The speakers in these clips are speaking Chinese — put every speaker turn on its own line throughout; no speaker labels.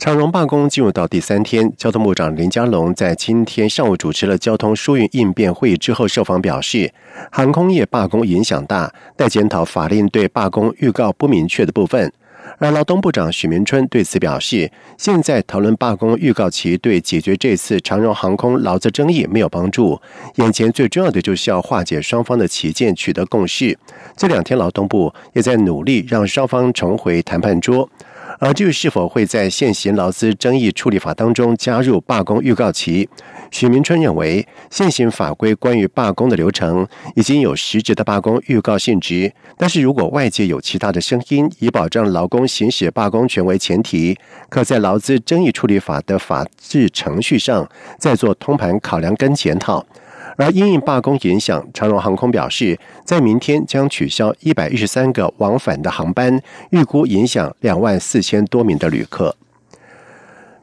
长荣罢工进入到第三天，交通部长林佳龙在今天上午主持了交通疏运应变会议之后，受访表示，航空业罢工影响大，待检讨法令对罢工预告不明确的部分。而劳动部长许明春对此表示，现在讨论罢工预告期对解决这次长荣航空劳资争议没有帮助，眼前最重要的就是要化解双方的旗舰，取得共识。这两天劳动部也在努力让双方重回谈判桌。而至于是否会在现行劳资争议处理法当中加入罢工预告期，许明春认为，现行法规关于罢工的流程已经有实质的罢工预告性质。但是如果外界有其他的声音，以保障劳工行使罢工权为前提，可在劳资争议处理法的法制程序上再做通盘考量跟检讨。而因应罢工影响，长荣航空表示，在明天将取消一百一十三个往返的航班，预估影响两万四千多名的旅客。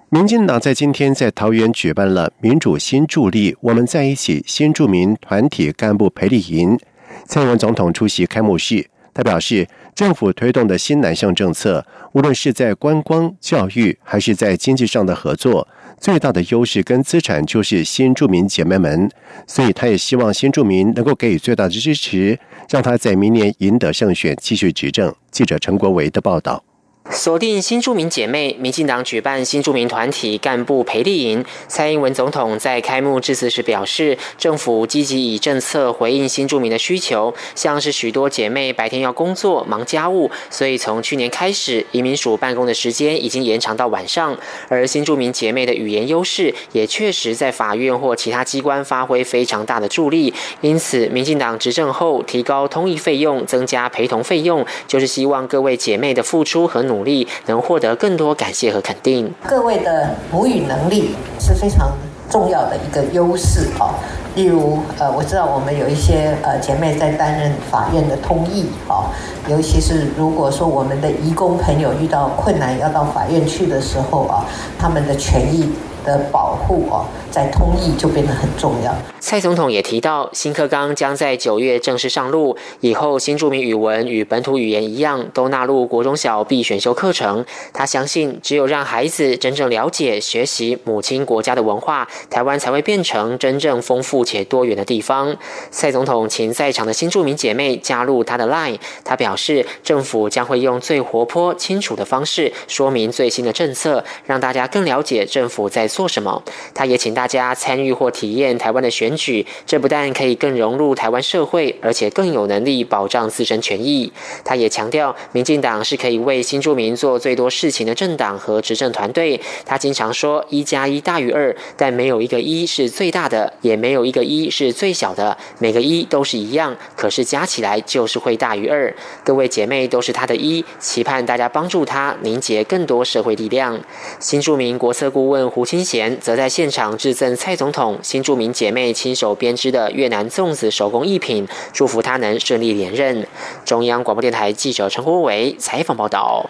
民进党在今天在桃园举办了民主新助力我们在一起新著名团体干部培力营，蔡英文总统出席开幕式。他表示，政府推动的新南向政策，无论是在观光、教育，还是在经济上的合作。最大的优势跟资产就是新住民姐妹们，所以他也希望新住民能够给予最大的支持，让他在明年赢得胜选，继续执政。记者陈国维的报道。
锁定新住民姐妹，民进党举办新住民团体干部培力营。蔡英文总统在开幕致辞时表示，政府积极以政策回应新住民的需求，像是许多姐妹白天要工作忙家务，所以从去年开始，移民署办公的时间已经延长到晚上。而新住民姐妹的语言优势，也确实在法院或其他机关发挥非常大的助力。因此，民进党执政后提高通译费用，增加陪同费用，就是希望各位姐妹的付出和努。努力能获得更多感谢和肯定。
各位的母语能力是非常重要的一个优势啊。例如，呃，我知道我们有一些呃姐妹在担任法院的通译啊，尤其是如果说我们的移工朋友遇到困难要到法院去的时候啊，他们的权益。的保护哦，在通译就变得很重要。
蔡总统也提到，新课纲将在九月正式上路，以后新著名语文与本土语言一样，都纳入国中小必选修课程。他相信，只有让孩子真正了解、学习母亲国家的文化，台湾才会变成真正丰富且多元的地方。蔡总统请在场的新著名姐妹加入他的 Line，他表示，政府将会用最活泼、清楚的方式说明最新的政策，让大家更了解政府在。做什么？他也请大家参与或体验台湾的选举，这不但可以更融入台湾社会，而且更有能力保障自身权益。他也强调，民进党是可以为新住民做最多事情的政党和执政团队。他经常说“一加一大于二”，但没有一个一是最大的，也没有一个一是最小的，每个一都是一样，可是加起来就是会大于二。各位姐妹都是他的一，期盼大家帮助他凝结更多社会力量。新住民国策顾问胡清。前则在现场致赠蔡总统新著名姐妹亲手编织的越南粽子手工艺品，祝福他能顺利连任。中央广播电台记者陈国伟采访报道。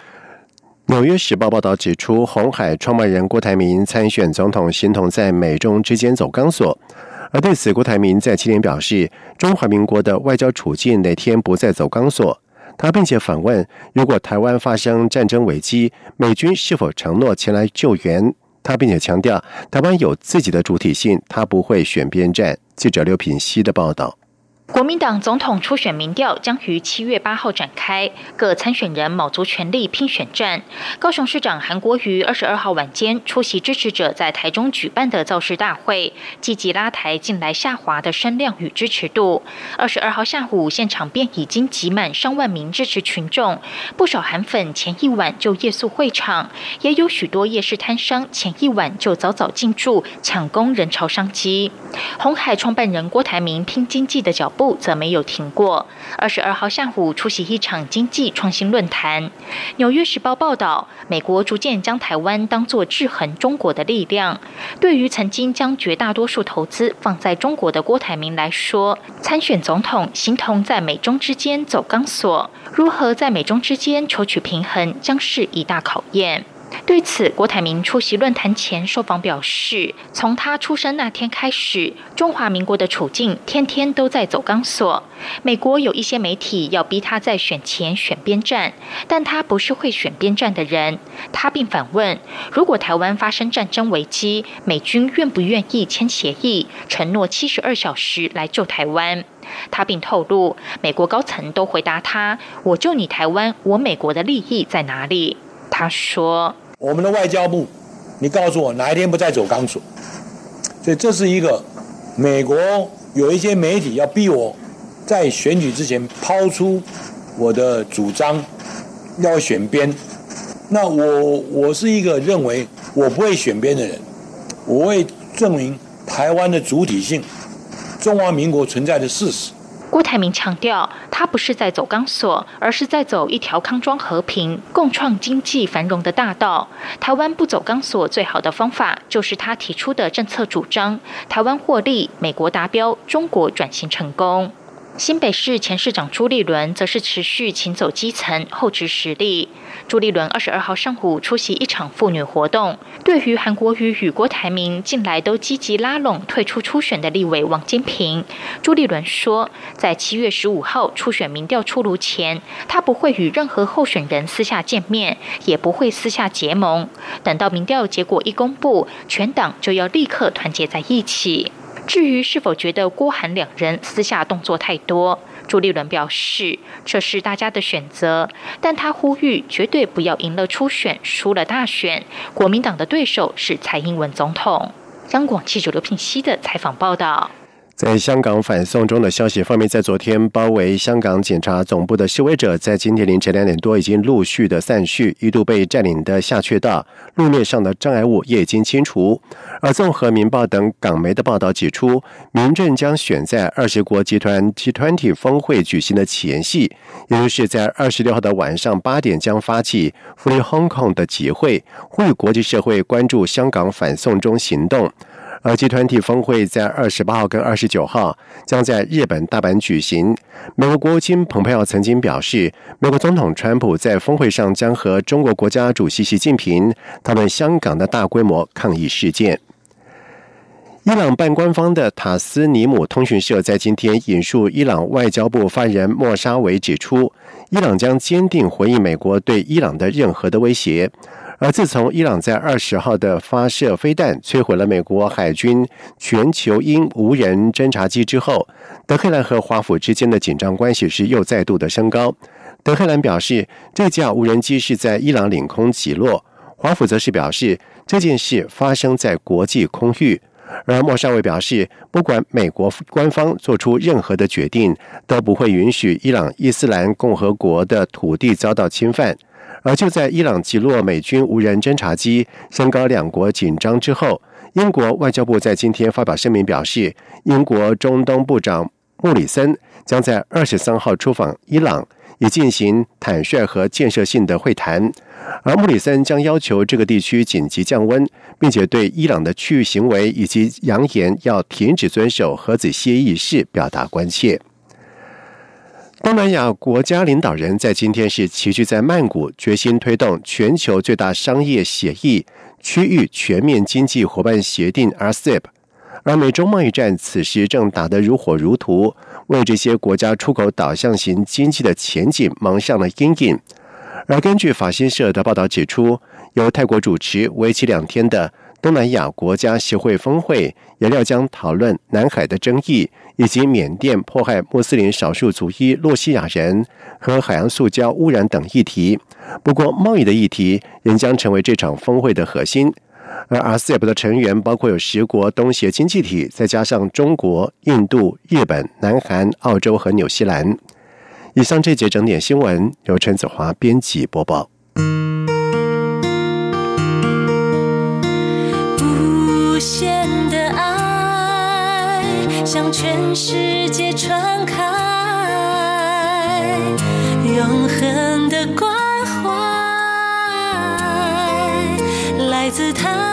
纽约时报报道指出，红海创办人郭台铭参选总统，形同在美中之间走钢索。而对此，郭台铭在七天表示，中华民国的外交处境哪天不再走钢索？他并且反问，如果台湾发生战争危机，美军是否承诺前来救援？他并且强调，台湾有自己的主体性，他不会选边站。记者刘品希的报道。
国民党总统初选民调将于七月八号展开，各参选人卯足全力拼选战。高雄市长韩国瑜二十二号晚间出席支持者在台中举办的造势大会，积极拉抬近来下滑的声量与支持度。二十二号下午，现场便已经挤满上万名支持群众，不少韩粉前一晚就夜宿会场，也有许多夜市摊商前一晚就早早进驻，抢攻人潮商机。红海创办人郭台铭拼经济的脚。步则没有停过。二十二号下午出席一场经济创新论坛。纽约时报报道，美国逐渐将台湾当作制衡中国的力量。对于曾经将绝大多数投资放在中国的郭台铭来说，参选总统形同在美中之间走钢索，如何在美中之间求取平衡，将是一大考验。对此，郭台铭出席论坛前受访表示：“从他出生那天开始，中华民国的处境天天都在走钢索。美国有一些媒体要逼他在选前选边站，但他不是会选边站的人。”他并反问：“如果台湾发生战争危机，美军愿不愿意签协议，承诺七十二小时来救台湾？”他并透露，美国高层都回答他：“我救你台湾，我美国的利益在哪里？”他说：“
我们的外交部，你告诉我哪一天不再走钢索？所以这是一个美国有一些媒体要逼我在选举之前抛出我的主张，要选边。那我我是一个认为我不会选边的人，我会证明台湾的主体性，中华民国存在的事实。”
郭台铭强调，他不是在走钢索，而是在走一条康庄和平、共创经济繁荣的大道。台湾不走钢索，最好的方法就是他提出的政策主张：台湾获利，美国达标，中国转型成功。新北市前市长朱立伦则是持续请走基层、厚植实力。朱立伦二十二号上午出席一场妇女活动，对于韩国瑜与郭台铭近来都积极拉拢退出初选的立委王金平，朱立伦说，在七月十五号初选民调出炉前，他不会与任何候选人私下见面，也不会私下结盟，等到民调结果一公布，全党就要立刻团结在一起。至于是否觉得郭韩两人私下动作太多，朱立伦表示这是大家的选择，但他呼吁绝对不要赢了初选，输了大选。国民党的对手是蔡英文总统。央广记者刘品熙的采访报道。
在香港反送中的消息方面，在昨天包围香港检察总部的示威者，在今天凌晨两点多已经陆续的散去，一度被占领的下阕道路面上的障碍物也已经清除。而综合《民报》等港媒的报道指出，民政将选在二十国集团 G20 峰会举行的前夕，也就是在二十六号的晚上八点，将发起 Free Hong Kong 的集会，呼吁国际社会关注香港反送中行动。而集团体峰会在二十八号跟二十九号将在日本大阪举行。美国国务卿蓬佩奥曾经表示，美国总统川普在峰会上将和中国国家主席习近平讨论香港的大规模抗议事件。伊朗半官方的塔斯尼姆通讯社在今天引述伊朗外交部发言人莫沙维指出，伊朗将坚定回应美国对伊朗的任何的威胁。而自从伊朗在二十号的发射飞弹摧毁了美国海军全球鹰无人侦察机之后，德黑兰和华府之间的紧张关系是又再度的升高。德黑兰表示，这架无人机是在伊朗领空起落；华府则是表示，这件事发生在国际空域。而莫沙维表示，不管美国官方做出任何的决定，都不会允许伊朗伊斯兰共和国的土地遭到侵犯。而就在伊朗击落美军无人侦察机，升高两国紧张之后，英国外交部在今天发表声明表示，英国中东部长穆里森将在二十三号出访伊朗，以进行坦率和建设性的会谈。而穆里森将要求这个地区紧急降温，并且对伊朗的区域行为以及扬言要停止遵守核子协议事表达关切。东南亚国家领导人在今天是齐聚在曼谷，决心推动全球最大商业协议——区域全面经济伙伴协定 （RCEP）。而美中贸易战此时正打得如火如荼，为这些国家出口导向型经济的前景蒙上了阴影。而根据法新社的报道指出，由泰国主持、为期两天的。东南亚国家协会峰会也料将讨论南海的争议，以及缅甸迫害穆斯林少数族裔洛西亚人和海洋塑胶污染等议题。不过，贸易的议题仍将成为这场峰会的核心。而 RCEP 的成员包括有十国东协经济体，再加上中国、印度、日本、南韩、澳洲和纽西兰。以上这节整点新闻由陈子华编辑播报。
向全世界传开，永恒的关怀来自他。